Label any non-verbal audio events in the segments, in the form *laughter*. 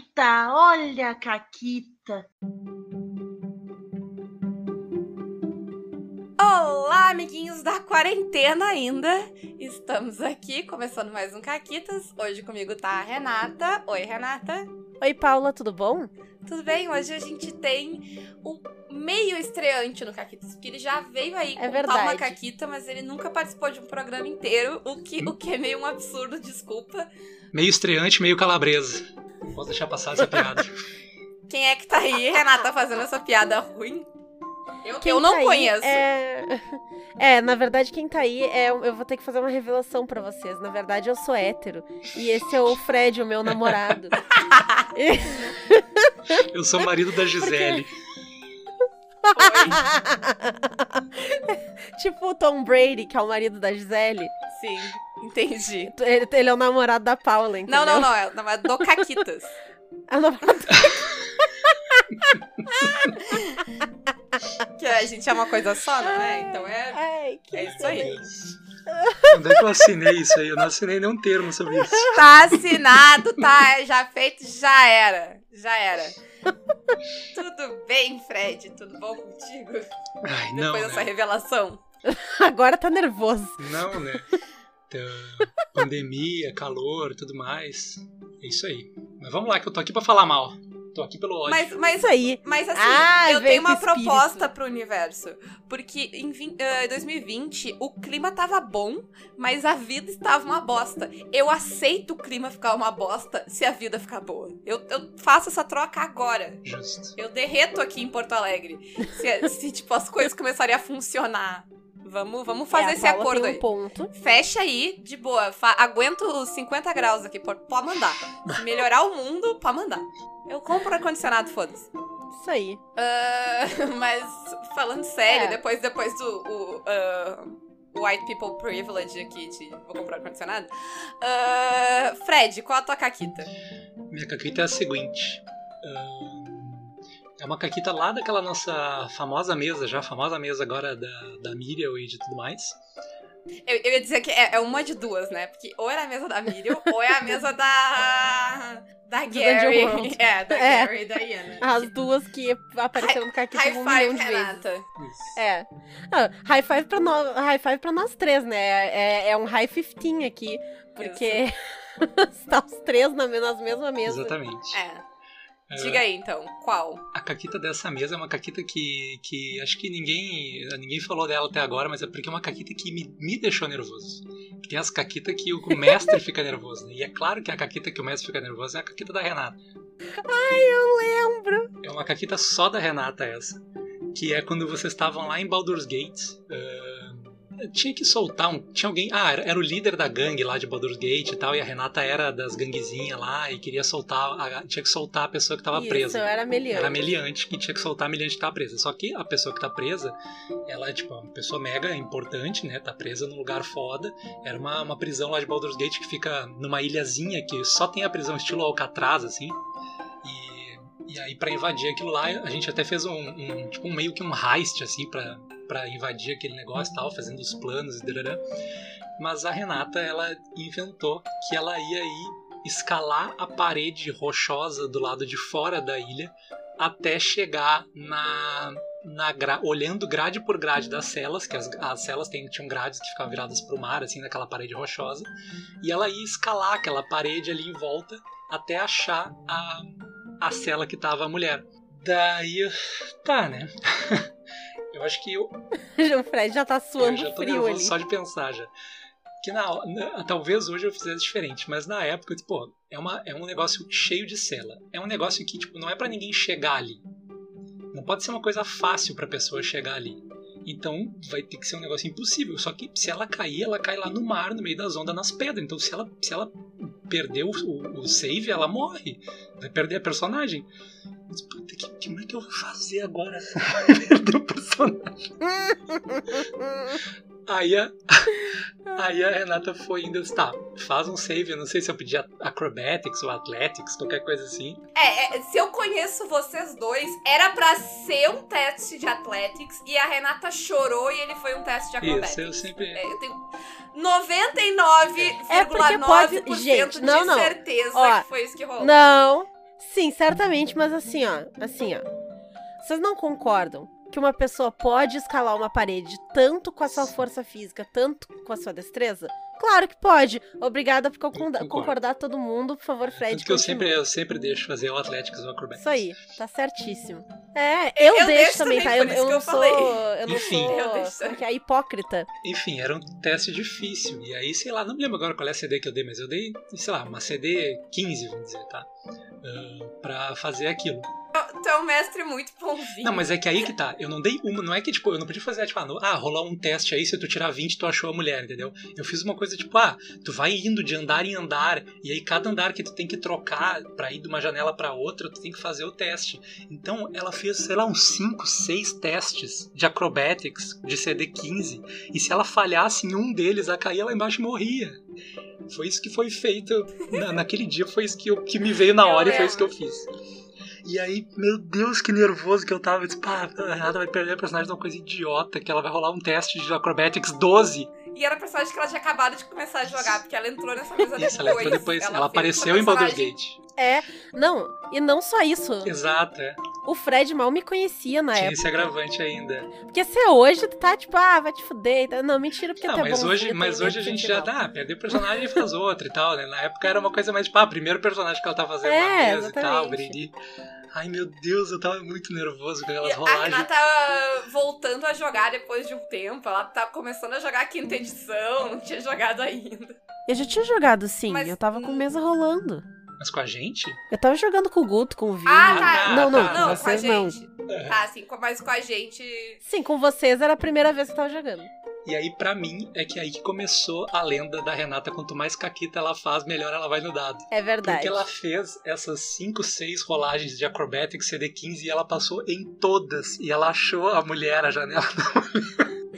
Caquita, olha a Caquita. Olá, amiguinhos da quarentena ainda. Estamos aqui começando mais um Caquitas. Hoje comigo tá a Renata. Oi, Renata. Oi, Paula, tudo bom? Tudo bem? Hoje a gente tem um meio estreante no Caquitas, porque ele já veio aí É contar uma Caquita, mas ele nunca participou de um programa inteiro, o que, o que é meio um absurdo, desculpa. Meio estreante, meio calabresa. Posso deixar passar essa piada. *laughs* Quem é que tá aí, Renata, fazendo essa piada ruim? Eu, Quem eu não tá conheço. É... *laughs* é, na verdade, quem tá aí é. Eu vou ter que fazer uma revelação pra vocês. Na verdade, eu sou hétero. E esse é o Fred, o meu namorado. *laughs* Eu sou o marido da Gisele. tipo o Tom Brady, que é o marido da Gisele. Sim, entendi. Ele, ele é o namorado da Paula, entendeu? Não, não, não, é, não, é do Caquitas. A namorada- Que a gente é uma coisa só, não é? Então é, Ai, que é isso aí. Onde é que eu assinei isso aí? Eu não assinei nenhum termo sobre isso. Tá assinado, tá já feito, já era. Já era. Tudo bem, Fred? Tudo bom contigo? Ai, não, Depois dessa né? revelação. Agora tá nervoso. Não, né? Então, pandemia, calor, tudo mais. É isso aí. Mas vamos lá, que eu tô aqui pra falar mal. Tô aqui pelo ódio. Mas, mas aí. Mas assim, Ah, eu tenho uma espírito. proposta pro universo. Porque em vin- eh, 2020 o clima tava bom, mas a vida estava uma bosta. Eu aceito o clima ficar uma bosta se a vida ficar boa. Eu, eu faço essa troca agora. Justo. Eu derreto aqui em Porto Alegre. Se, se, tipo, as coisas começarem a funcionar. Vamos, vamos fazer É, esse acordo tem aí. um ponto. Fecha aí, de boa. Fa aguento os 50 graus aqui, pode mandar. Se melhorar o mundo, pode mandar. Eu compro ar-condicionado, foda-se. Isso aí. Ah, *laughs* mas falando sério, É. depois, depois do o, ah, White People Privilege aqui de vou comprar ar-condicionado. ah, Fred, qual a tua caquita? Minha caquita é a seguinte. Ahn, é uma caquita lá daquela nossa famosa mesa, já famosa mesa agora da, da Miriam e de tudo mais. Eu, eu ia dizer que é, é uma de duas, né? Porque ou é a mesa da Miriam, *laughs* ou é a mesa da. Da Gary. *laughs* É, da *laughs* É. Gary e da Iana. As duas que apareceram no Caquita High um milhão five, de vezes. Isso. É. Ah, high, five pra nós, high five pra nós três, né? É, é um high 15 aqui. Porque está os três na, me- nas mesmas mesas. Exatamente. É. É, Diga aí então, qual? A caquita dessa mesa é uma caquita que, que acho que ninguém ninguém falou dela até agora, mas é porque é uma caquita que me, me deixou nervoso. Tem as caquitas que o mestre *laughs* fica nervoso, né? E é claro que a caquita que o mestre fica nervoso é a caquita da Renata. Eu lembro. É uma caquita só da Renata essa. Que é quando vocês estavam lá em Baldur's Gate. ah, tinha que soltar um. Tinha alguém. Ah, era, era o líder da gangue lá de Baldur's Gate e tal. E a Renata era das ganguezinhas lá e queria soltar. a- tinha que soltar a pessoa que tava Isso, presa. era meliante. Era meliante que tinha que soltar a meliante que tava presa. Só que a pessoa que tá presa, ela é tipo uma pessoa mega importante, né? Tá presa num lugar foda. Era uma, uma prisão lá de Baldur's Gate que fica numa ilhazinha que só tem a prisão estilo Alcatraz, assim. E, e aí, pra invadir aquilo lá, a gente até fez um, um tipo um, meio que um heist, assim, pra, pra invadir aquele negócio e tal, fazendo os planos e darará. Mas a Renata, ela inventou que ela ia aí escalar a parede rochosa do lado de fora da ilha até chegar na, na gra- olhando grade por grade das celas, que as, as celas tinham grades que ficavam viradas para o mar, assim, naquela parede rochosa, e ela ia escalar aquela parede ali em volta até achar a, a cela que tava a mulher. Daí, tá, né? *laughs* eu acho que eu, *laughs* O Fred já tá suando já tô frio ali. só de pensar já. Que na, na- talvez hoje eu fizesse diferente, mas na época, pô, é, uma, é um negócio cheio de cela. É um negócio que, tipo, não é pra ninguém chegar ali. Não pode ser uma coisa fácil pra pessoa chegar ali. Então vai ter que ser um negócio impossível. Só que se ela cair, ela cai lá no mar, no meio das ondas, nas pedras. Então se ela, se ela perder o, o, o save, ela morre. Vai perder a personagem. Disse, Puta, que, que, como é que eu vou fazer agora? *laughs* perder o personagem. Aí a, *laughs* aí a Renata foi indo, tá, faz um save, eu não sei se eu pedi Acrobatics ou Athletics, qualquer coisa assim. É, é, se eu conheço vocês dois, era pra ser um teste de Athletics e a Renata chorou e ele foi um teste de Acrobatics. Isso, eu sempre... É, eu tenho 99,9% É porque pode- gente, de não, não. certeza Ó, que foi isso que rolou. Não. Sim, certamente, mas assim, ó. Assim, ó. Vocês não concordam que uma pessoa pode escalar uma parede tanto com a sua força física, tanto com a sua destreza? Claro que pode. Obrigada por concordar, concordo. concordar todo mundo. Por favor, Fred. Tanto que eu sempre, eu sempre deixo fazer o Atléticos ou Acrobatics. Isso aí, tá certíssimo. É, eu, Eu deixo, deixo também, tá? Eu, eu não eu sou. Eu não Enfim. sou. Eu deixo que é? Hipócrita. Enfim, era um teste difícil. E aí, sei lá, não me lembro agora qual é a CD que eu dei, mas eu dei, sei lá, uma CD 15, vamos dizer, tá? Ah, pra fazer aquilo. Tu é um mestre muito bonzinho. Não, mas é que aí que tá. Eu não dei uma, não é que, tipo, eu não podia fazer, tipo, ah, no- ah, rolar um teste aí, se tu tirar 20, tu achou a mulher, entendeu? Eu fiz uma coisa tipo, ah, tu vai indo de andar em andar, e aí cada andar que tu tem que trocar pra ir de uma janela pra outra, tu tem que fazer o teste. Então ela fez, sei lá, uns 5, 6 testes de acrobatics, de CD15, e se ela falhasse em um deles, ela caía lá embaixo e morria. Foi isso que foi feito na- naquele dia, foi isso que, eu- que me veio na hora e foi isso que eu fiz. E aí, meu Deus, que nervoso que eu tava. Eu disse, pá, a Renata vai perder a personagem de uma coisa idiota, que ela vai rolar um teste de Acrobatics 12. E era a personagem que ela tinha acabado de começar a jogar, porque ela entrou nessa mesa Isso, depois. ela entrou depois. Ela, fez apareceu em Baldur's Gate. É, não, e não só isso. Exato, é. O Fred mal me conhecia na Tinha época. esse agravante ainda. Porque se é hoje, tu tá tipo, ah, vai te fuder. e. Não, mentira, porque Não, é mas bom. hoje, mas hoje a gente já tá, perdeu o personagem e faz outro e tal, né? Na época era uma coisa mais tipo, ah, primeiro personagem que ela tá fazendo É, na mesa e tal, exatamente. Ai meu Deus, eu tava muito nervoso com aquelas a rolagens. Renata voltando a jogar depois de um tempo. Ela tá começando a jogar a quinta edição, não tinha jogado ainda. Eu já tinha jogado sim, Mas- eu tava com mesa rolando. Mas com a gente? Eu tava jogando com o Guto, com o Vini. Ah, tá. Não, não, tá. com Não, com a vocês não. gente. Tá, assim, com- mas com a gente. Sim, com vocês era a primeira vez que eu tava jogando. E aí, pra mim, é que aí que começou a lenda da Renata. Quanto mais caquita ela faz, melhor ela vai no dado. É verdade. Porque ela fez essas 5, 6 rolagens de Acrobatics CD15 e ela passou em todas. E ela achou a mulher, a janela.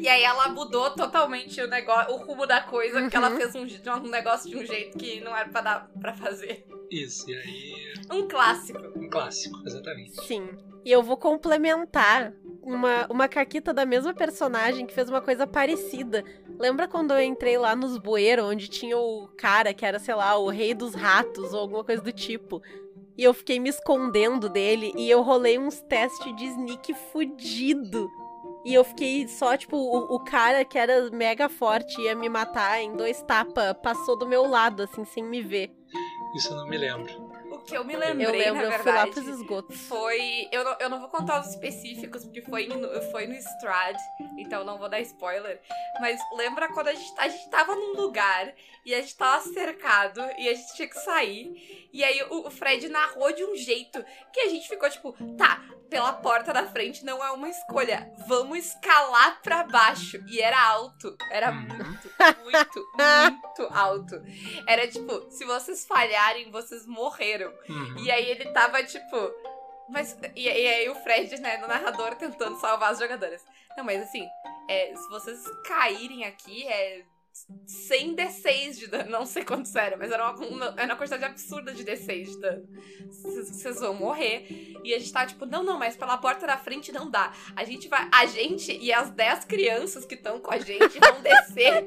E aí ela mudou totalmente o negócio, o rumo da coisa, porque ela Uhum. fez um, um negócio de um jeito que não era pra dar para fazer. Isso, e aí. Um clássico. Um clássico, exatamente. Sim. E eu vou complementar uma, uma caquita da mesma personagem que fez uma coisa parecida. Lembra quando eu entrei lá nos bueiros, onde tinha o cara que era, sei lá, o rei dos ratos ou alguma coisa do tipo? E eu fiquei me escondendo dele e eu rolei uns testes de sneak fudido. E eu fiquei só, tipo, o, o cara que era mega forte ia me matar em dois tapas, passou do meu lado, assim, sem me ver. Isso eu não me lembro. Que eu me lembrei, eu lembro, na eu fui lá verdade, pros esgotos. foi... Eu não, eu não vou contar os específicos, porque foi no, foi no Strad, então não vou dar spoiler. Mas lembra quando a gente, a gente tava num lugar e a gente tava cercado e a gente tinha que sair. E aí o, o Fred narrou de um jeito que a gente ficou tipo, tá, pela porta da frente não é uma escolha. Vamos escalar pra baixo. E era alto. Era Uhum. muito, muito, muito alto. Era tipo, se vocês falharem, vocês morreram. Uhum. E aí ele tava tipo. Mas. E, e aí o Fred, né, no narrador, tentando salvar as jogadoras. Não, mas assim, é, se vocês caírem aqui, é. 100 D6 de dano, não sei quanto era, mas era uma, uma, era uma quantidade absurda de D6 de dano. Vocês vão morrer. E a gente tá tipo, não, não, mas pela porta da frente não dá. A gente vai. A gente e as 10 crianças que estão com a gente vão descer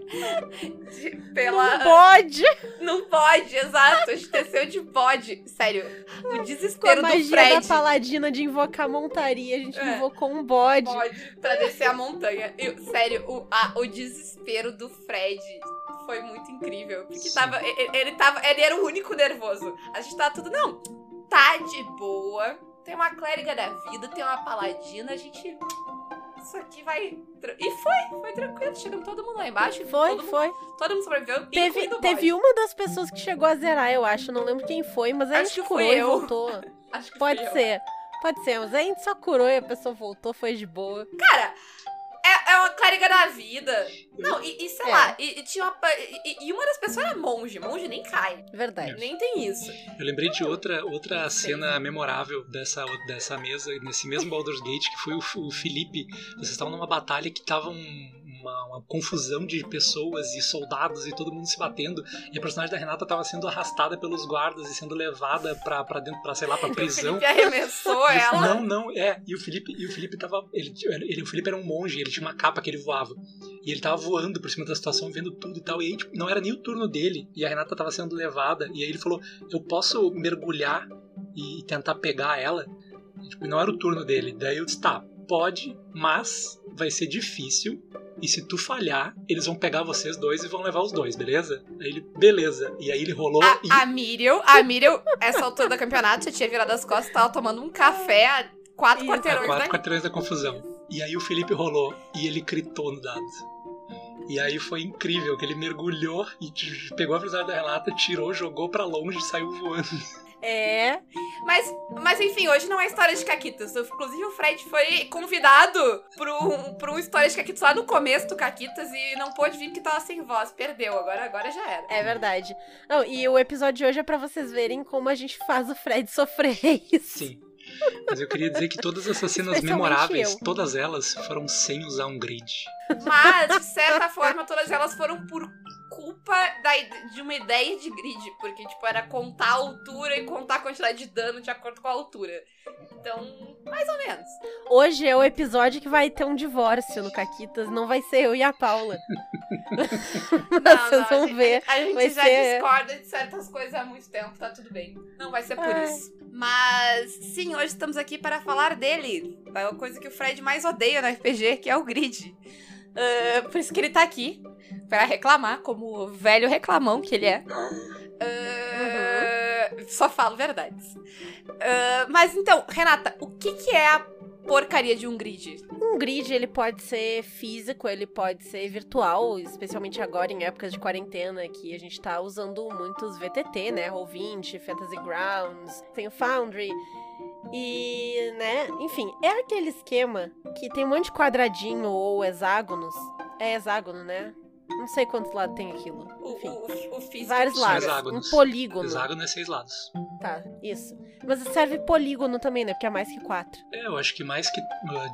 de- pela. Bode! Não pode, exato. A gente desceu de bode. Sério, o Com a desespero do magia Fred. da paladina de invocar montaria, a gente É. invocou um bode. Pode pra descer a montanha. Eu- sério, o, a- o desespero do Fred foi muito incrível. Porque tava, e- e- ele tava. Ele era o único nervoso. A gente tava tudo, não, tá de boa. Tem uma clériga da vida, tem uma paladina, a gente. Isso aqui vai. E foi, foi tranquilo. Chegamos todo mundo lá embaixo. Foi, todo, mundo- foi. todo mundo sobreviveu. Teve, teve uma das pessoas que chegou a zerar, eu acho. Não lembro quem foi, mas a gente curou e voltou. *laughs* Acho que Pode fui eu. ser. Pode ser, mas a gente só curou e a pessoa voltou, foi de boa. Cara, é, é uma clériga da vida. Não, e, e sei É. lá, e, e tinha uma, e, e uma das pessoas era monge. Monge nem cai. Verdade. Nem tem isso. Eu lembrei de outra, outra cena memorável dessa, dessa mesa, nesse mesmo Baldur's Gate, que foi o, o Felipe. Vocês estavam numa batalha que tava um- uma, uma confusão de pessoas e soldados e todo mundo se batendo. E a personagem da Renata tava sendo arrastada pelos guardas e sendo levada pra, pra dentro, pra, sei lá, pra prisão. Felipe arremessou E ela. Não, não, é. E o Felipe, e o Felipe tava. Ele, ele- o Felipe era um monge, ele tinha uma capa que ele voava. E ele tava voando por cima da situação, vendo tudo e tal. E aí, tipo, não era nem o turno dele. E a Renata tava sendo levada. E aí ele falou: Eu posso mergulhar e tentar pegar ela. Tipo, não era o turno dele. Daí eu disse, tá, pode, mas vai ser difícil. E se tu falhar, eles vão pegar vocês dois e vão levar os dois, beleza? Aí ele, beleza. E aí ele rolou A, e. a Miriam, a Miriam, essa altura do campeonato, já tinha virado as costas, tava tomando um café a quatro quarteirões quatro daqui. quarteirões da confusão. E aí o Felipe rolou e ele critou no dado. E aí foi incrível, que ele mergulhou e pegou a velocidade da relata, tirou, jogou pra longe e saiu voando. É. Mas, mas enfim, hoje não é história de Caquitas. Inclusive, o Fred foi convidado pra um, pra um história de Caquitas lá no começo do Caquitas e não pôde vir porque tava sem voz. Perdeu, agora, agora já era. É verdade. Não, e o episódio de hoje é pra vocês verem como a gente faz o Fred sofrer isso. Sim. Mas eu queria dizer que todas essas cenas memoráveis, eu. todas elas foram sem usar um grid. Mas, de certa forma, todas elas foram por culpa da de uma ideia de grid. Porque, tipo, era contar a altura e contar a quantidade de dano de acordo com a altura. Então, mais ou menos. Hoje é o episódio que vai ter um divórcio no Caquitas. Não vai ser eu e a Paula. *laughs* Não, Vocês vão gente, ver. A gente vai já ser- discorda de certas coisas há muito tempo, tá tudo bem. Não vai ser por É. isso. Mas, sim, hoje estamos aqui para falar dele. É a coisa que o Fred mais odeia no RPG, que é o grid. Ah, por isso que ele tá aqui, para reclamar, como o velho reclamão que ele é. Ah, Só falo verdades. Ah, mas então, Renata, o que, que é a porcaria de um grid? Um grid, ele pode ser físico, ele pode ser virtual, especialmente agora em épocas de quarentena, que a gente tá usando muitos VTT, né? Roll20, Fantasy Grounds, tem o Foundry. E, né, enfim, é aquele esquema que tem um monte de quadradinho ou hexágonos. É hexágono, né? Não sei quantos lados tem aquilo. O, Enfim, o, o físico. vários lados. Um polígono. Hexágono é seis lados. Tá, isso. Mas serve polígono também, né? Porque é mais que quatro. É, eu acho que mais que.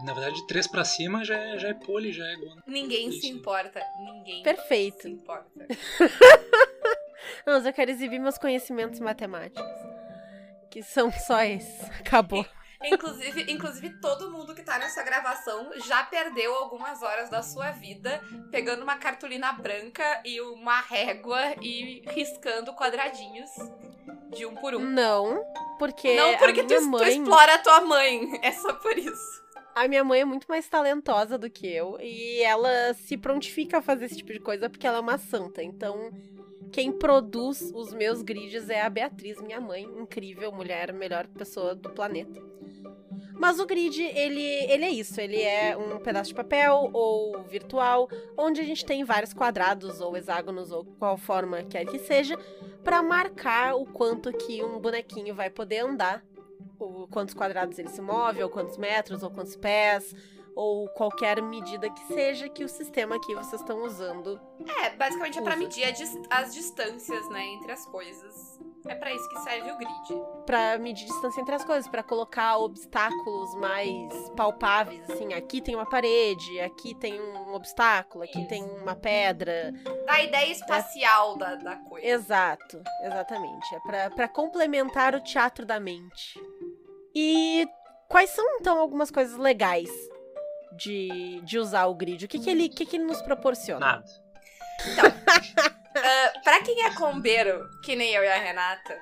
Na verdade, de três pra cima já é, já é poli, já é gono. Ninguém se Isso. importa. Ninguém Perfeito. se importa. *laughs* Não, mas eu quero exibir meus conhecimentos matemáticos. Que são só esses. Acabou. *laughs* Inclusive, inclusive, todo mundo que tá nessa gravação já perdeu algumas horas da sua vida pegando uma cartolina branca e uma régua e riscando quadradinhos de um por um. Não, porque, Não porque a tu, minha tu mãe, explora a tua mãe. *laughs* É só por isso. a minha mãe é muito mais talentosa do que eu e ela se prontifica a fazer esse tipo de coisa porque ela é uma santa. Então, quem produz os meus grids é a Beatriz, minha mãe, incrível mulher, melhor pessoa do planeta. Mas o grid, ele, ele é isso, ele é um pedaço de papel ou virtual, onde a gente tem vários quadrados ou hexágonos ou qual forma quer que seja, para marcar o quanto que um bonequinho vai poder andar, o quantos quadrados ele se move, ou quantos metros, ou quantos pés, ou qualquer medida que seja que o sistema que vocês estão usando. É, basicamente é Usa. medir a dis- as distâncias, né, entre as coisas. É pra isso que serve o grid. Para medir distância entre as coisas, para colocar obstáculos mais palpáveis, assim, aqui tem uma parede, aqui tem um obstáculo, aqui Isso. tem uma pedra, Da ideia espacial da, da coisa. Exato, exatamente. É pra complementar o teatro da mente. E quais são, então, algumas coisas legais de, de usar o grid? O que, que, ele, o que, que ele nos proporciona? Nada. *laughs* Ah, pra quem é combeiro, que nem eu e a Renata,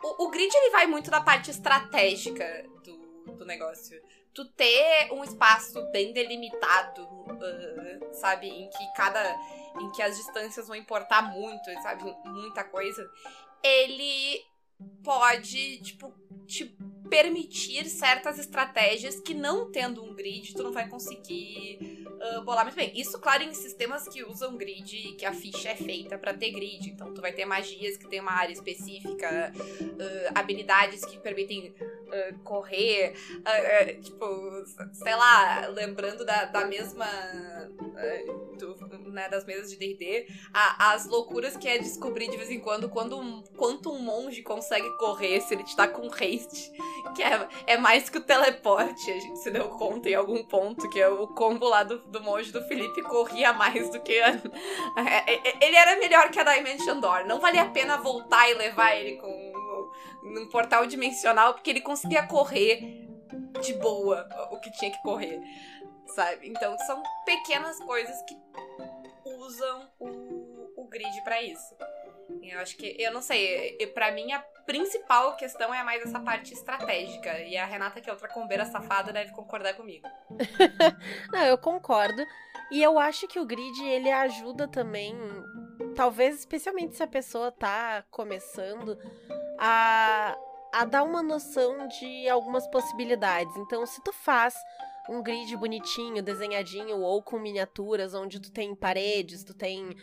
o, o grid ele vai muito da parte estratégica do, do negócio. Tu ter um espaço bem delimitado, ah, sabe, em que cada. em que as distâncias vão importar muito, sabe, muita coisa, ele pode, tipo, te permitir certas estratégias que não tendo um grid tu não vai conseguir ah, bolar muito bem. Isso, claro, em sistemas que usam grid, que a ficha é feita pra ter grid. Então, tu vai ter magias que tem uma área específica, ah, habilidades que permitem ah, correr, ah, ah, tipo, sei lá, lembrando da, da mesma. do- né, das mesas de DD, as loucuras que é descobrir de vez em quando quando quanto um monge consegue correr se ele te tá com haste. Que é, é mais que o teleporte, a gente se deu conta em algum ponto, que é o combo lá do, do monge do Felipe corria mais do que. A, *laughs* é- é- ele era melhor que a Dimension Door. Não valia a pena voltar e levar ele com num portal dimensional, porque ele conseguia correr de boa o que tinha que correr. Sabe? Então são pequenas coisas que usam o, o grid pra isso. Eu acho que, eu não sei, pra mim a principal questão é mais essa parte estratégica. E a Renata, que é outra combeira safada, deve concordar comigo. *laughs* Não, eu concordo. E eu acho que o grid, ele ajuda também, talvez especialmente se a pessoa tá começando, a, a dar uma noção de algumas possibilidades. Então, se tu faz um grid bonitinho, desenhadinho, ou com miniaturas, onde tu tem paredes, tu tem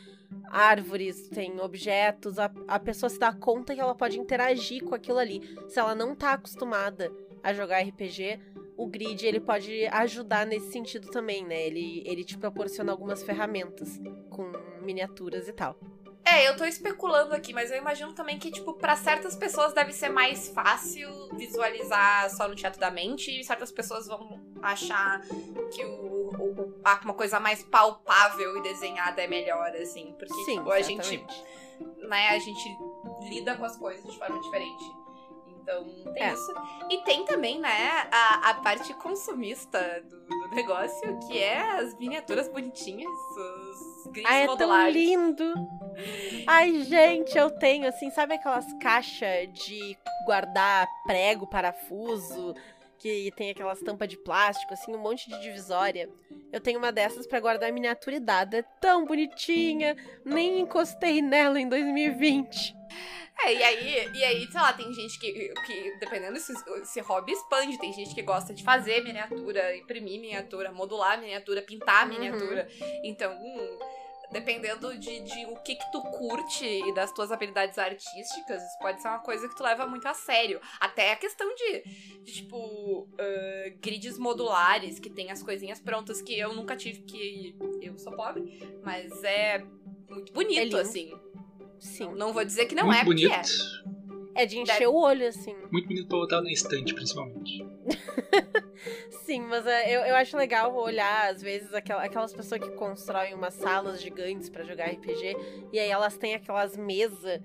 árvores, tu tem objetos, a, a pessoa se dá conta que ela pode interagir com aquilo ali. Se ela não tá acostumada a jogar RPG, o grid ele pode ajudar nesse sentido também, né? Ele, ele te proporciona algumas ferramentas com miniaturas e tal. É, eu tô especulando aqui, mas eu imagino também que, tipo, para certas pessoas deve ser mais fácil visualizar só no teatro da mente, e certas pessoas vão achar que o, o, uma coisa mais palpável e desenhada é melhor, assim. Porque, Sim, tipo, a gente, né, a gente lida com as coisas de forma diferente. Então, tem É. isso. E tem também, né, a, a parte consumista do, do negócio, que é as miniaturas bonitinhas, os grids Ah, é tão modulares. lindo! Ai, gente, eu tenho, assim, sabe aquelas caixas de guardar prego, parafuso, que tem aquelas tampas de plástico, assim, um monte de divisória. Eu tenho uma dessas pra guardar miniatura e dada. É tão bonitinha, nem encostei nela em 2020. É, e aí, e aí, sei lá, tem gente que, que dependendo se esse hobby expande, tem gente que gosta de fazer miniatura, imprimir miniatura, modular miniatura, pintar Uhum. miniatura. Então, hum, dependendo de, de o que que tu curte e das tuas habilidades artísticas, isso pode ser uma coisa que tu leva muito a sério. Até a questão de, de, tipo, ah, grids modulares, que tem as coisinhas prontas, que eu nunca tive, que eu sou pobre, mas é muito bonito, É assim. Sim. Não vou dizer que não muito é, porque bonito. é. É de encher o olho, assim. Muito bonito pra botar na estante, principalmente. *laughs* Sim, mas é, eu, eu acho legal olhar, às vezes, aquela- aquelas pessoas que constroem umas salas gigantes pra jogar RPG, e aí elas têm aquelas mesas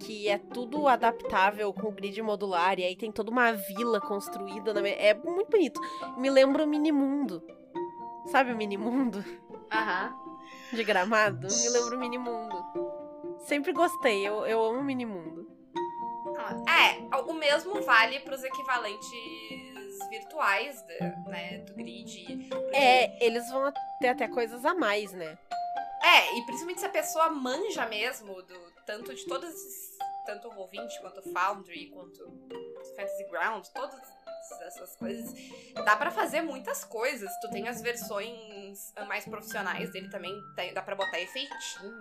que é tudo adaptável com grid modular, e aí tem toda uma vila construída. Na me... É muito bonito. Me lembra o Minimundo. Sabe o Minimundo Aham. de gramado? Me lembra o Minimundo. Sempre gostei, eu, eu amo o Minimundo. É, o mesmo vale pros equivalentes virtuais do, né, do grid. É, eles vão ter até coisas a mais, né? É, e principalmente se a pessoa manja mesmo do tanto de todos esses. Tanto o Roll20 quanto o Foundry, quanto o Fantasy Ground, todas essas coisas. Dá pra fazer muitas coisas. Tu tem as versões mais profissionais dele também, dá pra botar efeitinho,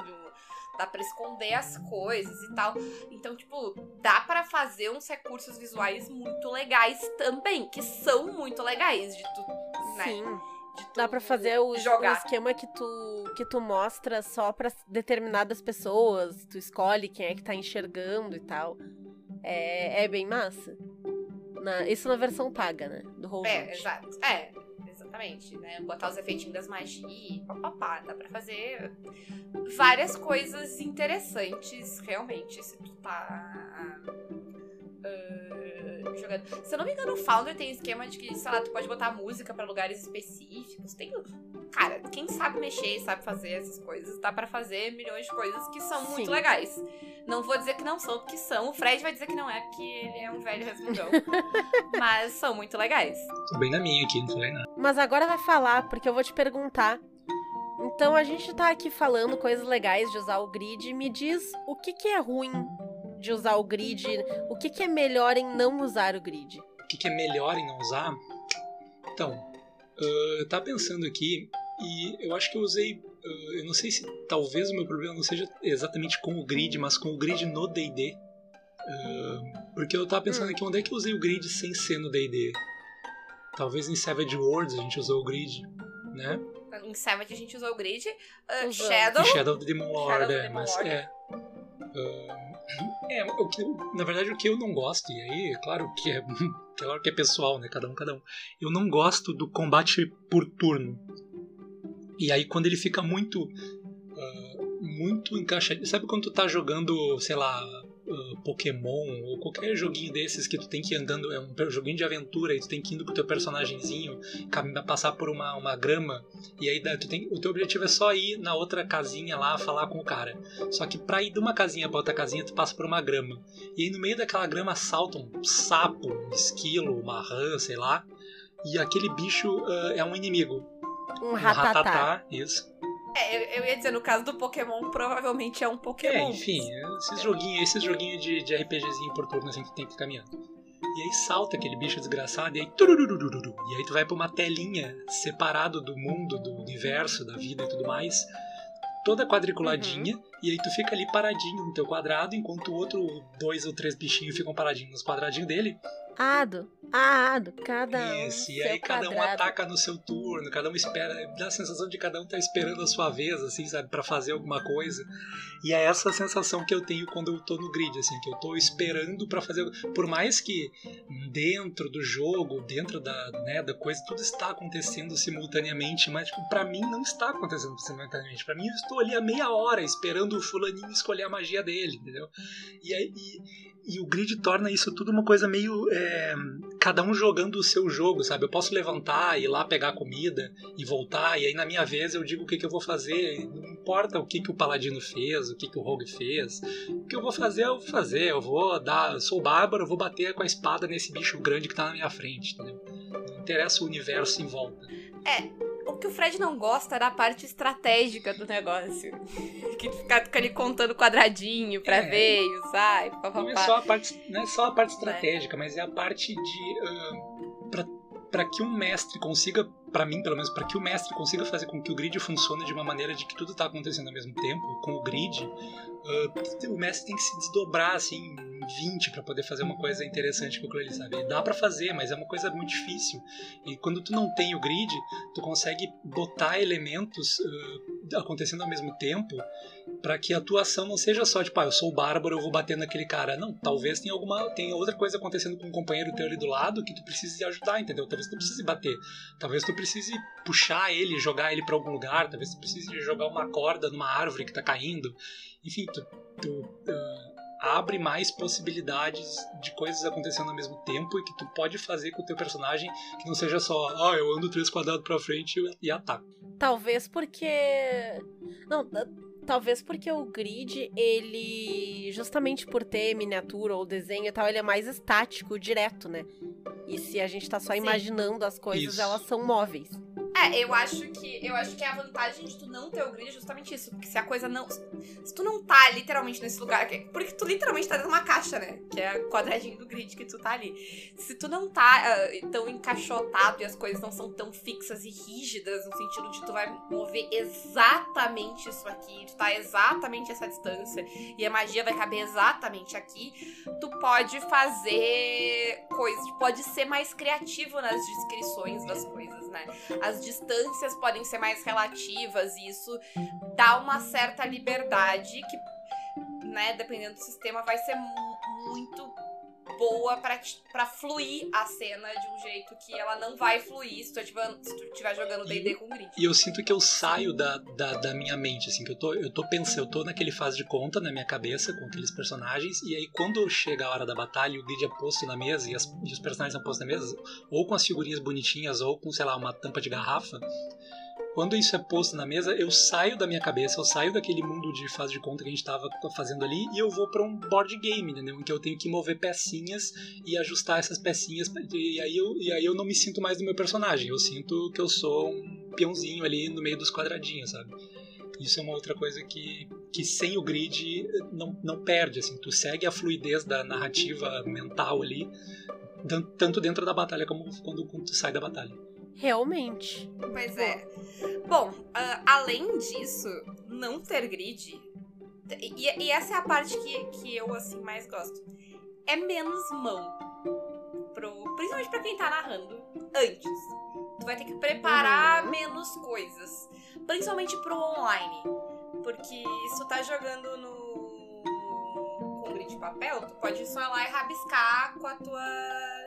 dá pra esconder as coisas e tal. Então, tipo, dá pra fazer uns recursos visuais muito legais também, que são muito legais de tu, né? Sim. Dá pra fazer o, jogar. esquema que tu, que tu mostra só pra determinadas pessoas. Tu escolhe quem é que tá enxergando e tal. É, é bem massa. Na- isso na versão paga, né? Do Roll20. É, exato. É, exatamente, né? Botar os efeitinhos das magias, papapá. Dá pra fazer várias coisas interessantes, realmente, se tu tá. ah, jogando. Se eu não me engano, o Founder tem esquema de que, sei lá, tu pode botar música pra lugares específicos. Tem. Cara, quem sabe mexer sabe fazer essas coisas, dá pra fazer milhões de coisas que são muito Sim. legais. Não vou dizer que não são, porque são. O Fred vai dizer que não é, porque ele é um velho resmungão. *laughs* Mas são muito legais. Tô bem na minha aqui, não falei nada. Mas agora vai falar, porque eu vou te perguntar. Então a gente tá aqui falando coisas legais de usar o grid. Me diz o que, que é ruim de usar o grid, o que, que é melhor em não usar o grid. O que, que é melhor em não usar? Então, ah, eu tava pensando aqui e eu acho que eu usei. ah, eu não sei se talvez o meu problema não seja exatamente com o grid, mas com o grid no DD. Ah, porque eu tava pensando Hum. aqui onde é que eu usei o grid sem ser no DD. Talvez em Savage Worlds a gente usou o grid, né? Em Savage a gente usou o grid. Usamos. Shadow. E Shadow of the Demon Lord, é, Demon mas Lord. é. Ah, é, o que, na verdade o que eu não gosto, e aí, é claro que é, *laughs* claro que é pessoal, né? Cada um, cada um. Eu não gosto do combate por turno. E aí quando ele fica muito. ah, muito encaixadinho. Sabe quando tu tá jogando, sei lá, uh, Pokémon ou qualquer joguinho desses que tu tem que ir andando, é um joguinho de aventura e tu tem que ir indo com o teu personagemzinho, passar por uma, uma grama e aí tu tem, o teu objetivo é só ir na outra casinha lá falar com o cara. Só que pra ir de uma casinha pra outra casinha tu passa por uma grama. E aí no meio daquela grama salta um sapo, um esquilo, uma rã, sei lá. E aquele bicho uh, é um inimigo. Um ratatá. Um ratatá, isso. É, eu ia dizer, no caso do Pokémon, provavelmente é um Pokémon. É, enfim, esses joguinhos, esses joguinhos de, de RPGzinho por turno assim que tem que ir caminhando. E aí salta aquele bicho desgraçado e aí e aí tu vai para uma telinha separado do mundo, do universo, da vida e tudo mais, toda quadriculadinha, uhum. e aí tu fica ali paradinho no teu quadrado, enquanto o outro dois ou três bichinhos ficam paradinhos nos quadradinhos dele. Ado, ado, cada um. Isso, e aí cada um ataca no seu turno, cada um espera. Dá a sensação de cada um tá esperando a sua vez, assim, sabe, para fazer alguma coisa. E é essa sensação que eu tenho quando eu tô no grid, assim, que eu tô esperando para fazer. Por mais que dentro do jogo, dentro da, né, da coisa, tudo está acontecendo simultaneamente, mas tipo, para mim não está acontecendo simultaneamente. Para mim eu estou ali a meia hora esperando o fulaninho escolher a magia dele, entendeu? E aí. E, e o grid torna isso tudo uma coisa meio. É, cada um jogando o seu jogo, sabe? Eu posso levantar, ir lá pegar comida e voltar, e aí na minha vez eu digo o que, que eu vou fazer. Não importa o que, que o Paladino fez, o que, que o Rogue fez. O que eu vou fazer, eu vou fazer. Eu vou dar. Sou bárbaro, eu vou bater com a espada nesse bicho grande que tá na minha frente, entendeu? Não interessa o universo em volta. É, o que o Fred não gosta é da parte estratégica do negócio. *laughs* que ficar fica ali contando quadradinho pra é. ver e usar. E pá, pá, não, é só a parte, não é só a parte estratégica, é. mas é a parte de. Uh, pra, pra que um mestre consiga, para mim pelo menos, para que o mestre consiga fazer com que o grid funcione de uma maneira de que tudo tá acontecendo ao mesmo tempo, com o grid, uh, o mestre tem que se desdobrar assim 20 para poder fazer uma coisa interessante com aquilo ali, sabe? E dá para fazer, mas é uma coisa muito difícil. E quando tu não tem o grid, tu consegue botar elementos uh, acontecendo ao mesmo tempo para que a tua ação não seja só tipo, ah, eu sou o bárbaro, eu vou bater naquele cara. Não, talvez tenha alguma tenha outra coisa acontecendo com um companheiro teu ali do lado que tu precise ajudar, entendeu? Talvez tu precise bater. Talvez tu precise puxar ele, jogar ele para algum lugar, talvez tu precise jogar uma corda numa árvore que tá caindo. Enfim, tu, tu uh, abre mais possibilidades de coisas acontecendo ao mesmo tempo e que tu pode fazer com o teu personagem que não seja só, ah, eu ando três quadrados para frente e ataco. Talvez porque não, talvez porque o grid ele justamente por ter miniatura ou desenho e tal, ele é mais estático, direto, né? E se a gente tá só Sim. imaginando as coisas, Isso. elas são móveis. É, eu acho que eu acho que a vantagem de tu não ter o grid é justamente isso. Porque se a coisa não. Se tu não tá literalmente nesse lugar. Porque tu literalmente tá dentro de uma caixa, né? Que é o quadradinho do grid que tu tá ali. Se tu não tá uh, tão encaixotado e as coisas não são tão fixas e rígidas, no sentido de tu vai mover exatamente isso aqui, tu tá exatamente essa distância, e a magia vai caber exatamente aqui, tu pode fazer coisas, pode ser mais criativo nas descrições das coisas, né? As distâncias podem ser mais relativas e isso dá uma certa liberdade que, né, dependendo do sistema, vai ser muito boa para fluir a cena de um jeito que ela não vai fluir se tu estiver jogando D&D com grid. E eu sinto que eu saio da, da, da, minha mente, assim, que eu tô, eu tô pensando, eu tô naquele fase de conta na minha cabeça com aqueles personagens, e aí quando chega a hora da batalha, o grid é posto na mesa e, as, e os personagens são postos na mesa, ou com as figurinhas bonitinhas, ou com, sei lá, uma tampa de garrafa, quando isso é posto na mesa, eu saio da minha cabeça, eu saio daquele mundo de fase de conta que a gente estava fazendo ali e eu vou para um board game, entendeu? Em que eu tenho que mover pecinhas e ajustar essas pecinhas e aí eu, e aí eu não me sinto mais do meu personagem, eu sinto que eu sou um peãozinho ali no meio dos quadradinhos, sabe? Isso é uma outra coisa que, que sem o grid não, não perde, assim, tu segue a fluidez da narrativa mental ali, tanto dentro da batalha como quando, quando tu sai da batalha. Realmente. Pois é. Bom, uh, além disso, não ter grid. E, e, essa é a parte que, que eu assim mais gosto. É menos mão. Pro, principalmente pra quem tá narrando antes. Tu vai ter que preparar uhum. menos coisas. Principalmente pro online. Porque se tu tá jogando no. com grid de papel, tu pode só ir lá e rabiscar com a tua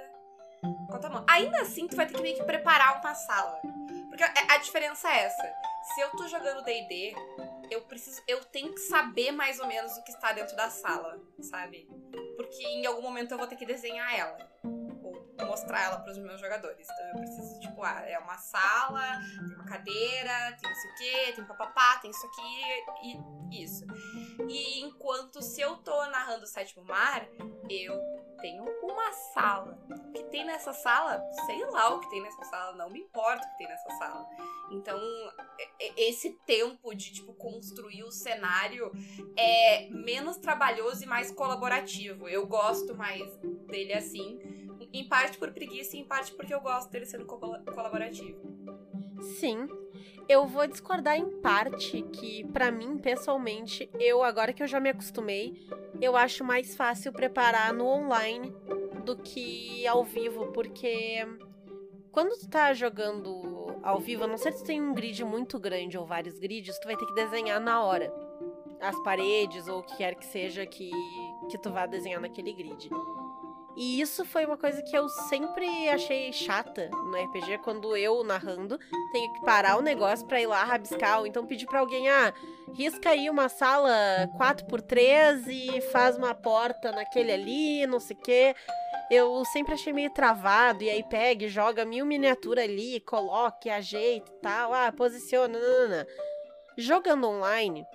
a mão. Ainda assim, tu vai ter que meio que preparar uma sala. Porque a, diferença é essa. Se eu tô jogando D&D, eu preciso. Eu tenho que saber mais ou menos o que está dentro da sala, sabe? Porque em algum momento eu vou ter que desenhar ela. Ou mostrar ela para os meus jogadores. Então eu preciso, tipo, ah, é uma sala, tem uma cadeira, tem não sei o quê, tem papapá, tem isso aqui e isso. E enquanto se eu tô narrando o sétimo mar, eu tenho uma sala. O que tem nessa sala? Sei lá o que tem nessa sala, não me importa o que tem nessa sala. Então, esse tempo de, tipo, construir o cenário é menos trabalhoso e mais colaborativo. Eu gosto mais dele assim. Em parte por preguiça e em parte porque eu gosto dele sendo colaborativo. Sim. Eu vou discordar em parte que, para mim, pessoalmente, eu, agora que eu já me acostumei, eu acho mais fácil preparar no online do que ao vivo, porque quando tu tá jogando ao vivo, a não ser se tu tem um grid muito grande ou vários grids, tu vai ter que desenhar na hora as paredes ou o que quer que seja que, que tu vá desenhar naquele grid. E isso foi uma coisa que eu sempre achei chata no RPG, quando eu, narrando, tenho que parar o negócio pra ir lá rabiscar, ou então pedir pra alguém, ah, risca aí uma sala 4x3 e faz uma porta naquele ali, não sei o quê. Eu sempre achei meio travado, e aí pega, joga mil miniaturas ali, coloque, ajeita e tal, ah, posiciona, nanana. Jogando online,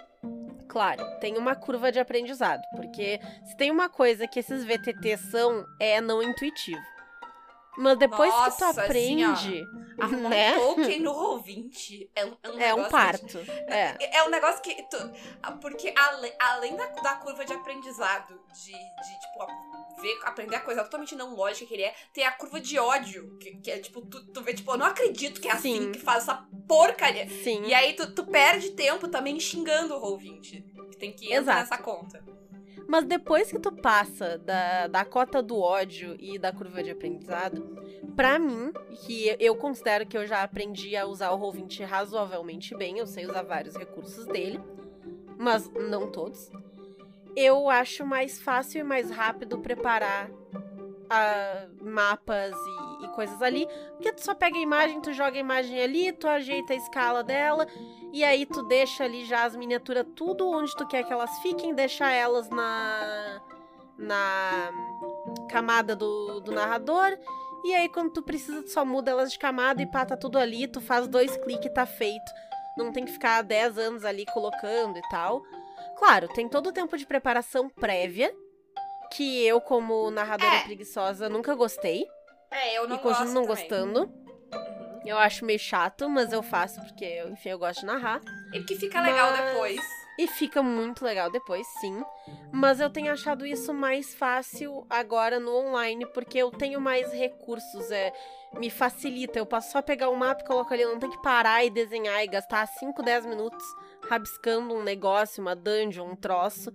Claro, tem uma curva de aprendizado, porque se tem uma coisa que esses VTT são, é não intuitivo. Mas depois Nossa, que tu aprende, assim, ó, né? Um Tolkien no Roll20 é um, é um, *laughs* é um parto. Que, é. é um negócio que. Tu, porque além, além da, da curva de aprendizado, de, de tipo, ver, aprender a coisa totalmente não lógica que ele é, tem a curva de ódio, que, que é tipo, tu, tu vê, tipo, eu não acredito que é assim Sim. que faz essa porcaria. Sim. E aí tu, tu perde tempo também xingando o Roll20. Que tem que entrar Exato. nessa conta. Mas depois que tu passa da, da cota do ódio e da curva de aprendizado, pra mim, que eu considero que eu já aprendi a usar o Roll20 razoavelmente bem, eu sei usar vários recursos dele, mas não todos. Eu acho mais fácil e mais rápido preparar ah, mapas e, e coisas ali, porque tu só pega a imagem, tu joga a imagem ali, tu ajeita a escala dela, e aí tu deixa ali já as miniaturas tudo onde tu quer que elas fiquem, deixa elas na na camada do, do narrador. E aí quando tu precisa, tu só muda elas de camada e pá, tá tudo ali, tu faz dois cliques e tá feito. Não tem que ficar 10 anos ali colocando e tal. Claro, tem todo o tempo de preparação prévia, que eu, como narradora É. preguiçosa, nunca gostei. É, eu não e continuo gosto não também. gostando. Uhum. Eu acho meio chato, mas eu faço porque, eu, enfim, eu gosto de narrar. E porque fica legal Mas- depois. E fica muito legal depois, sim. Mas eu tenho achado isso mais fácil agora no online, porque eu tenho mais recursos. É, me facilita. Eu posso só pegar o mapa e colocar ali, eu não tenho que parar e desenhar e gastar 5, 10 minutos rabiscando um negócio, uma dungeon, um troço.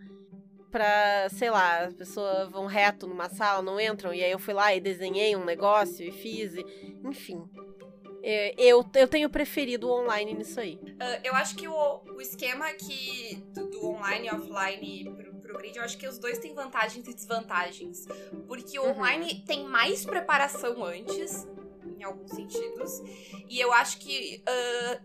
Pra, sei lá, as pessoas vão reto numa sala, não entram, e aí eu fui lá e desenhei um negócio e fiz, e, enfim. É, eu, eu tenho preferido o online nisso aí. Ah, eu acho que o, o esquema que do, do online e offline pro, pro grid, eu acho que os dois têm vantagens e desvantagens. Porque o Uhum. online tem mais preparação antes, em alguns sentidos. E eu acho que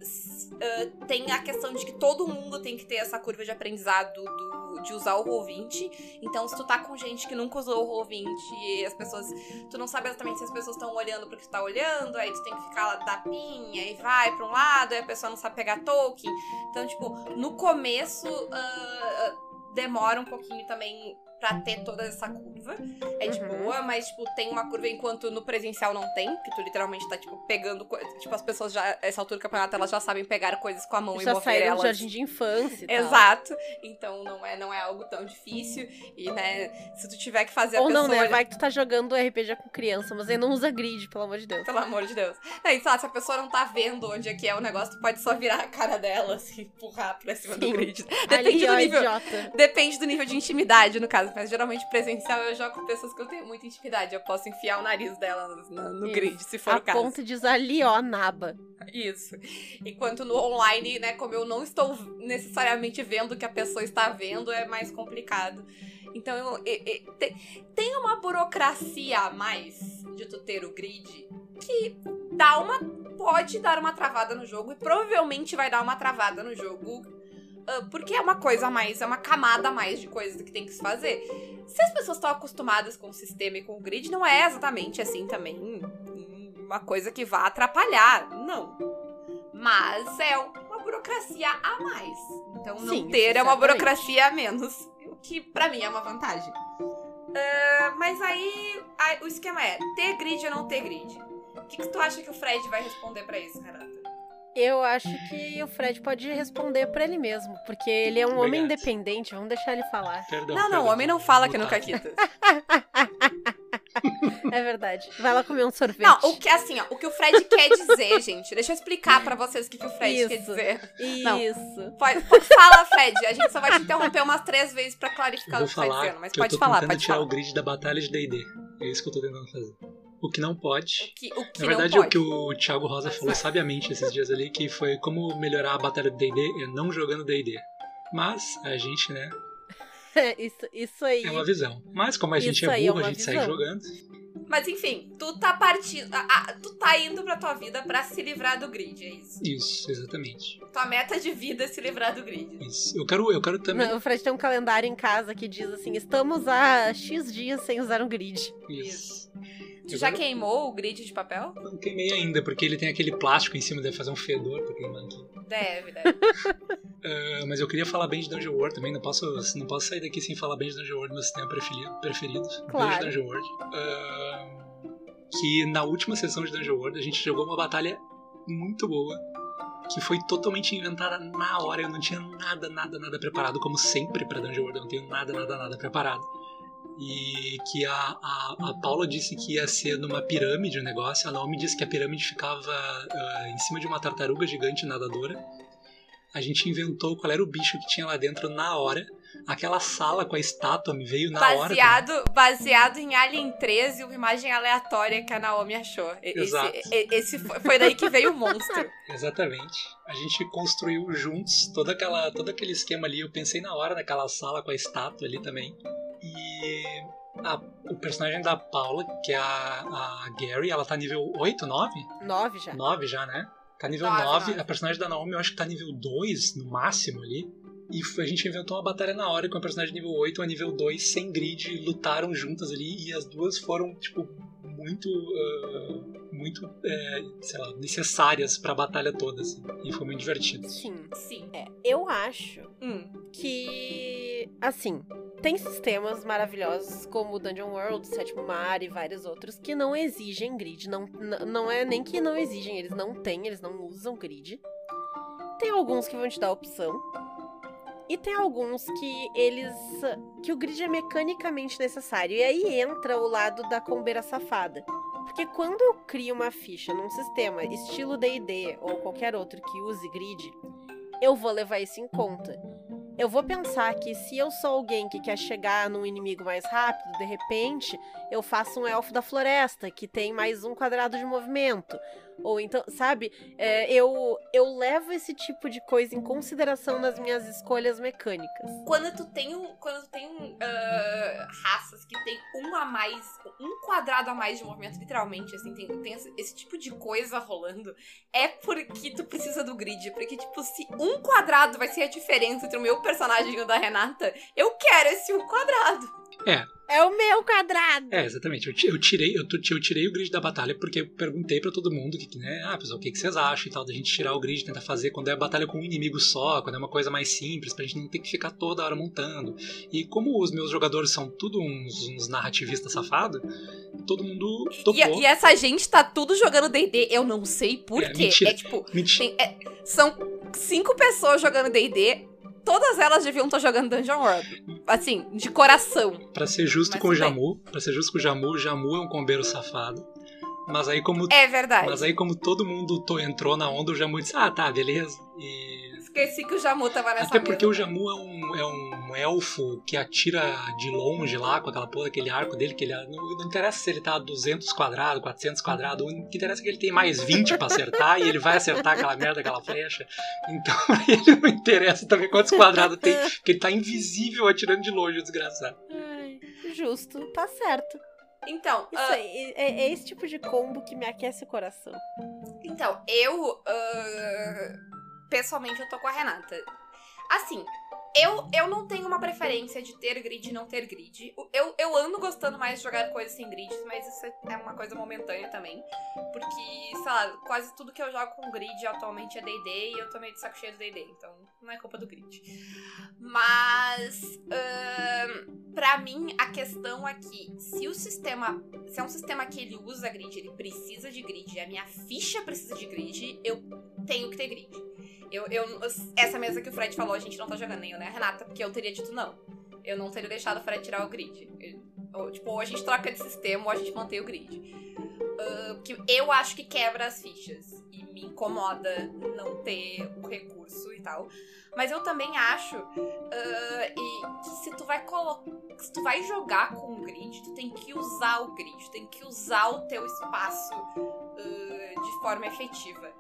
s- ah, tem a questão de que todo mundo tem que ter essa curva de aprendizado do- de usar o Roll20. Então, se tu tá com gente que nunca usou o Roll20 e as pessoas tu não sabe exatamente se as pessoas estão olhando pro que tu tá olhando, aí tu tem que ficar lá da pinha e vai pra um lado, aí a pessoa não sabe pegar token. Então, tipo, no começo ah, demora um pouquinho também pra ter toda essa curva. É de Uhum. boa, mas, tipo, tem uma curva enquanto no presencial não tem, que tu literalmente tá, tipo, pegando coisas. Tipo, as pessoas já, essa altura do campeonato, elas já sabem pegar coisas com a mão e Já mover saíram do elas. jardim de infância e. Exato. Então não é, não é algo tão difícil. E, né, se tu tiver que fazer a Ou pessoa. não, né? Vai que tu tá jogando RPG com criança, mas aí não usa grid, pelo amor de Deus. Pelo amor de Deus. Sei lá, se a pessoa não tá vendo onde é que é o negócio, tu pode só virar a cara dela, assim, empurrar pra cima do Sim. grid. Ali, Depende do ó, nível. idiota. Depende do nível de intimidade, no caso. Mas geralmente presencial eu jogo com pessoas que eu tenho muita intimidade. Eu posso enfiar o nariz dela no, no grid, se for A o caso. ponto de usar ali, ó, naba. Isso. Enquanto no online, né, como eu não estou necessariamente vendo o que a pessoa está vendo, é mais complicado. Então, eu, e- e- te- tem uma burocracia a mais de tu ter o grid que dá uma. pode dar uma travada no jogo e provavelmente vai dar uma travada no jogo porque é uma coisa a mais, é uma camada a mais de coisas que tem que se fazer. Se as pessoas estão acostumadas com o sistema e com o grid, não é exatamente assim também hum, uma coisa que vá atrapalhar. Não. Mas é uma burocracia a mais. Então não Sim, ter é uma burocracia a menos. O que pra mim é uma vantagem. Ah, mas aí a- o esquema é ter grid ou não ter grid. O que, que tu acha que o Fred vai responder pra isso, Renata? Eu acho que o Fred pode responder por ele mesmo, porque ele é um homem Obrigado. independente, vamos deixar ele falar. Perdão, não, não, perdão. o homem não fala aqui no. Caquitas. É verdade. Vai lá comer um sorvete. Não, o que assim, ó, o que o Fred quer dizer, *laughs* gente. Deixa eu explicar pra vocês o que, que o Fred quer Isso. dizer. não. Isso. Pode, pode falar, Fred. A gente só vai te interromper umas três vezes pra Eu clarificar o que tu tá falar dizendo, mas pode tô falar, tentando pode tirar falar. o grid da batalha de D&D. É isso que eu tô tentando fazer. O que não pode... O que, o que Na verdade, não o que o Thiago Rosa falou sabiamente esses dias ali, que foi como melhorar a batalha do D&D é não jogando D&D. Mas a gente, né, *laughs* Isso, isso aí. é uma visão. Mas como a gente Isso é é burro, a uma gente segue visão. jogando. Mas enfim, tu tá partindo. a- a- tu tá indo pra tua vida pra se livrar do grid, é isso. Isso, exatamente. Tua meta de vida é se livrar do grid. Isso. Eu quero, eu quero também... Não, o Fred tem um calendário em casa que diz assim: estamos há X dias sem usar um grid. Isso. Tu Eu já queimou o grid de papel? Não queimei ainda, porque ele tem aquele plástico em cima, deve fazer um fedor pra queimar aqui. Deve, deve. *laughs* Ah, mas eu queria falar bem de Dungeon World também, não posso, não posso sair daqui sem falar bem de Dungeon World, meu sistema preferido. preferido. Claro. Beijo Dungeon World. Ah, que na última sessão de Dungeon World a gente jogou uma batalha muito boa, que foi totalmente inventada na hora. Eu não tinha nada, nada, nada preparado, como sempre pra Dungeon World, eu não tenho nada, nada, nada preparado. E que a, a, a Paula disse que ia ser numa pirâmide o negócio, a Naomi disse que a pirâmide ficava ah, em cima de uma tartaruga gigante nadadora. A gente inventou qual era o bicho que tinha lá dentro na hora. Aquela sala com a estátua me veio na hora. Baseado, baseado em Alien 13, uma imagem aleatória que a Naomi achou. Exato. Esse, esse foi, daí que veio o monstro. *laughs* Exatamente. A gente construiu juntos toda aquela, todo aquele esquema ali. Eu pensei na hora naquela sala com a estátua ali também. E a- o personagem da Paula, que é a, a Gary, ela tá nível 8, 9? Nove já. 9 já, né? Tá nível Nove, 9. nove. A personagem da Naomi eu acho que tá nível 2 no máximo ali. E a gente inventou uma batalha na hora com a personagem nível 8 a nível 2 sem grid, lutaram juntas ali e as duas foram, tipo, muito. ah, muito, é, sei lá, necessárias pra batalha toda, assim. E foi muito divertido. Sim. Sim. É, eu acho Hum. que, assim, tem sistemas maravilhosos como o Dungeon World, Sétimo Mar e vários outros que não exigem grid. Não, não é nem que não exigem, eles não têm, eles não usam grid. Tem alguns que vão te dar opção. E tem alguns que eles. que o grid é mecanicamente necessário. E aí entra o lado da combeira safada. Porque quando eu crio uma ficha num sistema estilo DD ou qualquer outro que use grid, eu vou levar isso em conta. Eu vou pensar que se eu sou alguém que quer chegar num inimigo mais rápido, de repente, eu faço um elfo da floresta, que tem mais um quadrado de movimento. Ou então, sabe, é, eu, eu levo esse tipo de coisa em consideração nas minhas escolhas mecânicas. Quando tu tem, um, quando tu tem ah, raças que tem um a mais, um quadrado a mais de movimento, literalmente, assim, tem, tem esse, esse tipo de coisa rolando, é porque tu precisa do grid. Porque, tipo, se um quadrado vai ser a diferença entre o meu personagem e o da Renata, eu quero esse um quadrado. É o meu quadrado! É, exatamente. Eu, ti- eu tirei, eu, tirei o grid da batalha porque eu perguntei pra todo mundo que, que, né, ah, pessoal, o que, que vocês acham e tal, da gente tirar o grid, tentar fazer quando é batalha com um inimigo só, quando é uma coisa mais simples, pra gente não ter que ficar toda hora montando. E como os meus jogadores são tudo uns, uns narrativistas safados, todo mundo topou. E, e essa gente tá tudo jogando D&D, eu não sei por É, quê. mentira. É tipo, Mentira. tem- é- são cinco pessoas jogando D&D, todas elas deviam estar jogando Dungeon World. Assim, de coração. Pra ser justo Mas com o. Jamu, pra ser justo com o Jamu, o Jamu é um combeiro safado. Mas aí como, É verdade. mas aí como todo mundo to- entrou na onda, o Jamu disse, ah, tá, beleza. E Esqueci que o Jamu tava nessa Até porque mesa. o Jamu é um, é um elfo que atira de longe lá com aquela porra, aquele arco dele, que ele não, não interessa se ele tá a 200 quadrados, 400 quadrados, o que interessa é que ele tem mais 20 pra acertar e ele vai acertar aquela merda, aquela flecha. Então *laughs* ele não interessa também quantos quadrados tem, porque ele tá invisível atirando de longe, o desgraçado. Ai, justo, tá certo. Então, Isso ah, aí, é, é esse tipo de combo que me aquece o coração. então eu... ah, pessoalmente, eu tô com a Renata. Assim, eu, eu não tenho uma preferência de ter grid e não ter grid. Eu, eu ando gostando mais de jogar coisas sem grids, mas isso é uma coisa momentânea também. Porque, sei lá, quase tudo que eu jogo com grid atualmente é DD e eu tô meio de saco cheio do DD, então não é culpa do grid. Mas, uh, pra mim, a questão é que se o sistema. Se é um sistema que ele usa grid, ele precisa de grid, a minha ficha precisa de grid, eu tenho que ter grid. Eu, eu, essa mesa que o Fred falou, a gente não tá jogando nem eu, né, Renata? Porque eu teria dito não. Eu não teria deixado o Fred tirar o grid. Eu, tipo, ou a gente troca de sistema ou a gente mantém o grid. Uh, que eu acho que quebra as fichas. E me incomoda não ter o recurso e tal. Mas eu também acho uh, e que se tu vai. Se tu vai jogar com o grid, tu tem que usar o grid, tem que usar o teu espaço uh, de forma efetiva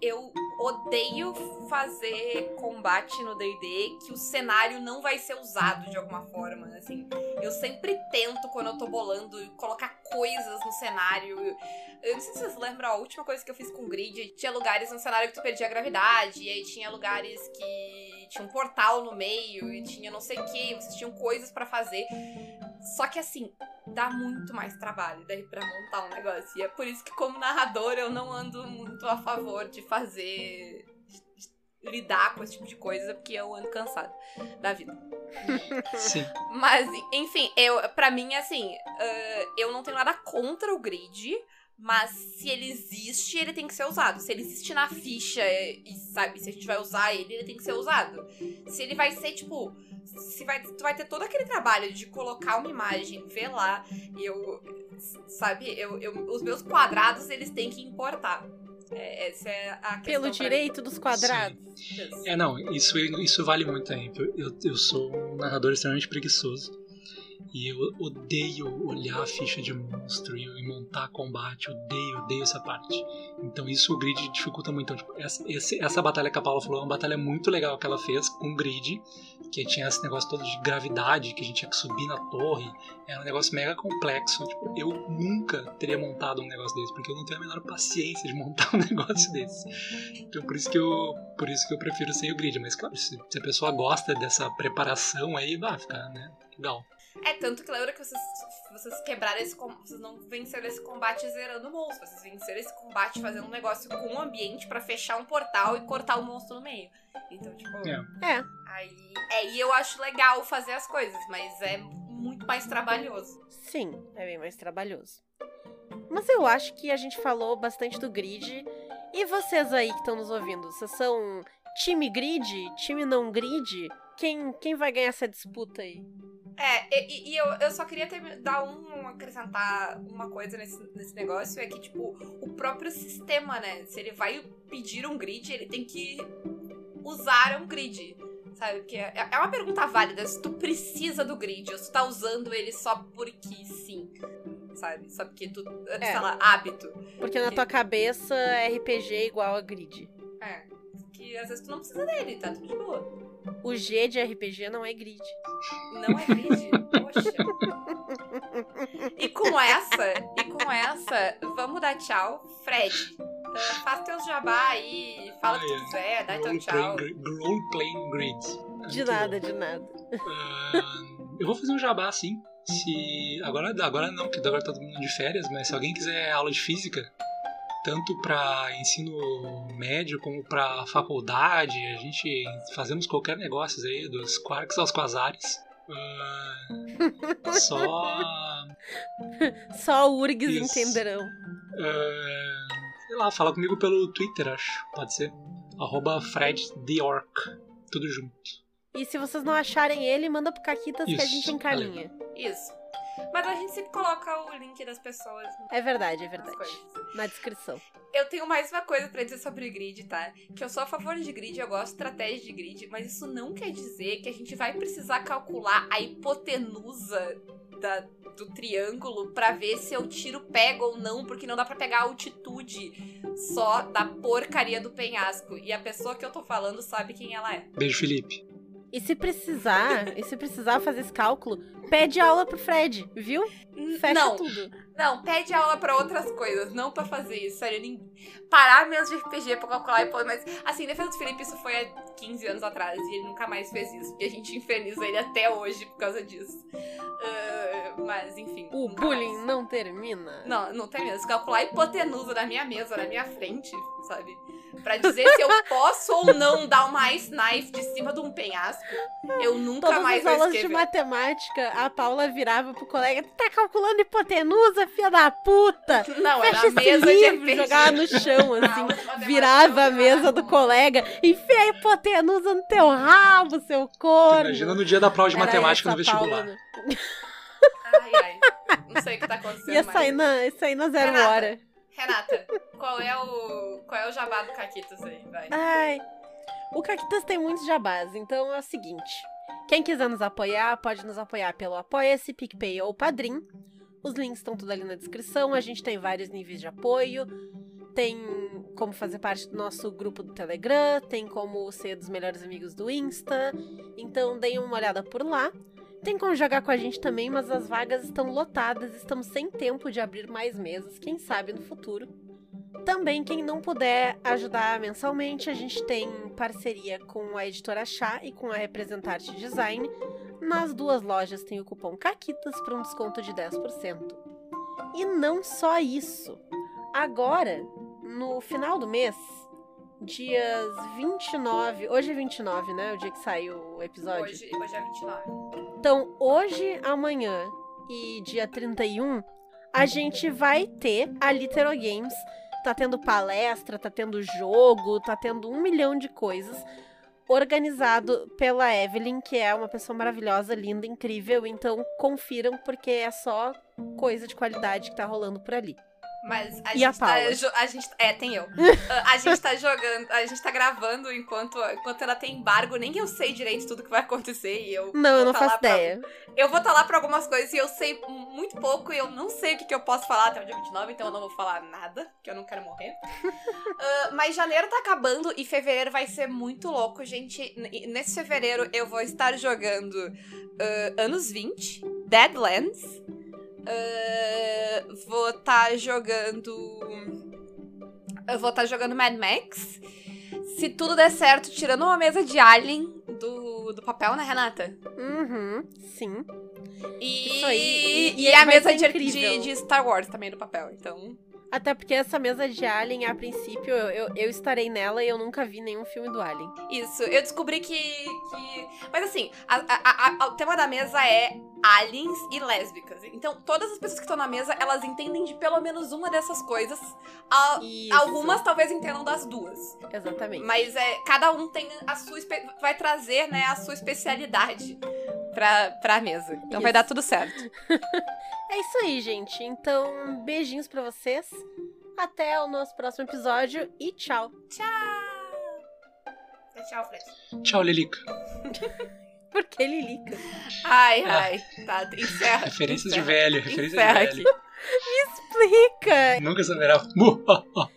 eu odeio fazer combate no D&D que o cenário não vai ser usado de alguma forma, assim. Eu sempre tento, quando eu tô bolando, colocar coisas no cenário. Eu não sei se vocês lembram, a última coisa que eu fiz com grid, tinha lugares no cenário que tu perdia a gravidade, e aí tinha lugares que tinha um portal no meio, e tinha não sei o que, vocês tinham coisas para fazer. Só que assim, dá muito mais trabalho daí pra montar um negócio. E é por isso que, como narrador, eu não ando muito a favor de fazer. Lidar com esse tipo de coisa, porque eu ando cansado da vida. Sim. Mas, enfim, eu, pra mim, assim, uh, eu não tenho nada contra o grid. Mas se ele existe, ele tem que ser usado. Se ele existe na ficha e, sabe, se a gente vai usar ele, ele tem que ser usado. Se ele vai ser, tipo, se vai, tu vai ter todo aquele trabalho de colocar uma imagem, ver lá, eu, sabe, eu, eu, os meus quadrados eles têm que importar. É, essa é a questão. Pelo direito dos quadrados. Sim. É, não, isso, isso vale muito também. Eu, eu sou um narrador extremamente preguiçoso. E eu odeio olhar a ficha de monstro e montar combate, odeio, odeio essa parte. Então isso o grid dificulta muito. Então, tipo, essa, essa batalha que a Paula falou é uma batalha muito legal que ela fez com grid, que tinha esse negócio todo de gravidade, que a gente tinha que subir na torre. Era um negócio mega complexo. Tipo, eu nunca teria montado um negócio desse, porque eu não tenho a menor paciência de montar um *laughs* negócio desse. Então por isso que eu, por isso que eu prefiro sem o grid. Mas claro, se, se a pessoa gosta dessa preparação aí, vai ficar, né? Legal. É, tanto que lembra que vocês, vocês quebraram esse Vocês não venceram esse combate zerando o monstro. Vocês venceram esse combate fazendo um negócio com o ambiente para fechar um portal e cortar o monstro no meio. Então, tipo. É. é. Aí. É, e eu acho legal fazer as coisas, mas é muito mais trabalhoso. Sim, é bem mais trabalhoso. Mas eu acho que a gente falou bastante do grid. E vocês aí que estão nos ouvindo, vocês são time grid? Time não grid? Quem, quem vai ganhar essa disputa aí? É, e, e, eu, eu só queria ter, dar um, acrescentar uma coisa nesse, nesse negócio, é que, tipo, o próprio sistema, né? Se ele vai pedir um grid, ele tem que usar um grid. Sabe? Porque é, é uma pergunta válida se tu precisa do grid ou se tu tá usando ele só porque sim. Sabe? Só porque tu. É. Sei lá, hábito. Porque na tua cabeça RPG é igual a grid. É. Que às vezes tu não precisa dele, tá tudo de boa. O G de RPG não é grid. Não é grid? Poxa. E com essa, e com essa, vamos dar tchau. Fred, uh, faz teus jabá aí, fala o que tu quiser, dá teu tchau. Role playing grid. De nada, de nada. Uh, eu vou fazer um jabá sim. Se agora, agora não, porque agora tá todo mundo de férias, mas se alguém quiser aula de física, tanto para ensino médio como para faculdade. A gente fazemos qualquer negócio aí, dos quarks aos quasares. Uh, só. *laughs* só URGs Isso. entenderão. Uh, sei lá, fala comigo pelo Twitter, acho. Pode ser. Arroba Fred The Orc. Tudo junto. E se vocês não acharem ele, manda pro Caquitas Isso, que a gente encaminha. Isso. Mas a gente sempre coloca o link das pessoas. É verdade, é verdade. Na descrição. Eu tenho mais uma coisa para dizer sobre grid, tá? Que eu sou a favor de grid, eu gosto de estratégia de grid, mas isso não quer dizer que a gente vai precisar calcular a hipotenusa da, do triângulo para ver se eu tiro pego ou não, porque não dá para pegar a altitude só da porcaria do penhasco. E a pessoa que eu tô falando sabe quem ela é. Beijo, Felipe. E se precisar, e se precisar fazer esse cálculo, pede aula pro Fred, viu? Fecha não. tudo. Não, pede aula pra outras coisas, não pra fazer isso. Sério, nem... parar mesmo de RPG pra calcular e pôr. Mas, assim, defesa do Felipe, isso foi há 15 anos atrás e ele nunca mais fez isso. E a gente inferniza ele até hoje por causa disso. Uh, mas, enfim. O bullying mais. não termina. Não, não tem mesmo. Calcular a hipotenusa na minha mesa, na minha frente, sabe? Pra dizer se eu posso ou não dar uma ice knife de cima de um penhasco, eu nunca Todas mais as vou aulas de escrever. matemática, a Paula virava pro colega, tá calculando hipotenusa, filha da puta! Não, Fecha era esse mesa de livro, RPG. jogava no chão, assim. de Virava a mesa do colega, enfia a hipotenusa no teu rabo, seu corno! Imagina no dia da prova de Era matemática no a vestibular. Paula, né? Ai, ai. Não sei o que tá acontecendo. Ia mas- sair na, ia sair na zero Renata. hora. Renata, qual é o. Qual é o jabá do Caquitas aí? Vai. Ai. O Caquitas tem muitos jabás, então é o seguinte. Quem quiser nos apoiar, pode nos apoiar pelo Apoia-se, PicPay ou Padrim. Os links estão tudo ali na descrição. A gente tem vários níveis de apoio. Tem como fazer parte do nosso grupo do Telegram. Tem como ser dos melhores amigos do Insta. Então deem uma olhada por lá. Tem como jogar com a gente também, mas as vagas estão lotadas. Estamos sem tempo de abrir mais mesas. Quem sabe no futuro. Também, quem não puder ajudar mensalmente, a gente tem parceria com a editora Chá e com a Representarte Design. Nas duas lojas tem o cupom CAQUITAS para um desconto de 10%. E não só isso. Agora, no final do mês, dias 29. Hoje é 29, né? O dia que saiu o episódio. Hoje, hoje é 29. Então, hoje, amanhã e dia 31, a gente vai ter a Litero Games. Tá tendo palestra, tá tendo jogo, tá tendo um milhão de coisas. Organizado pela Evelyn, que é uma pessoa maravilhosa, linda, incrível. Então, confiram, porque é só coisa de qualidade que tá rolando por ali. Mas a E a gente tá. Paula? jo- A gente, é, tem eu. *laughs* A gente tá jogando, a gente tá gravando enquanto, enquanto ela tem embargo. Nem eu sei direito tudo que vai acontecer. E eu Não, eu vou não tá faço lá pra- ideia. Eu vou estar lá pra algumas coisas e eu sei muito pouco e eu não sei o que, que eu posso falar até o dia 29, então eu não vou falar nada, que eu não quero morrer. *laughs* Ah, mas janeiro tá acabando e fevereiro vai ser muito louco, gente. Nesse fevereiro eu vou estar jogando ah, Anos 20, Deadlands. Ah, vou estar jogando. Eu vou estar jogando Mad Max. Se tudo der certo, tirando uma mesa de Alien do, do papel, né, Renata? Uhum, sim. E, Isso aí. e, E- e a mesa de, de, de Star Wars também do papel, então. Até porque essa mesa de Alien, a princípio, eu, eu, eu estarei nela e eu nunca vi nenhum filme do Alien. Isso, eu descobri que. que... Mas assim, a- a- a- o tema da mesa é aliens e lésbicas. Então, todas as pessoas que estão na mesa, elas entendem de pelo menos uma dessas coisas. Algumas talvez entendam das duas. Exatamente. Mas é, cada um tem a sua. Vai trazer, né, a sua especialidade pra, pra mesa. Então vai Isso. dar tudo certo. *laughs* É isso aí, gente. Então, beijinhos pra vocês. Até o nosso próximo episódio e tchau. Tchau! Tchau, Fred. Tchau, Lilica. *laughs* Porque Lilica. Ai, ai. Tá, encerra. Referências de encerra. velho, referências de velho. aqui. Explica! Nunca saberá. *laughs* Mu, ha, ha.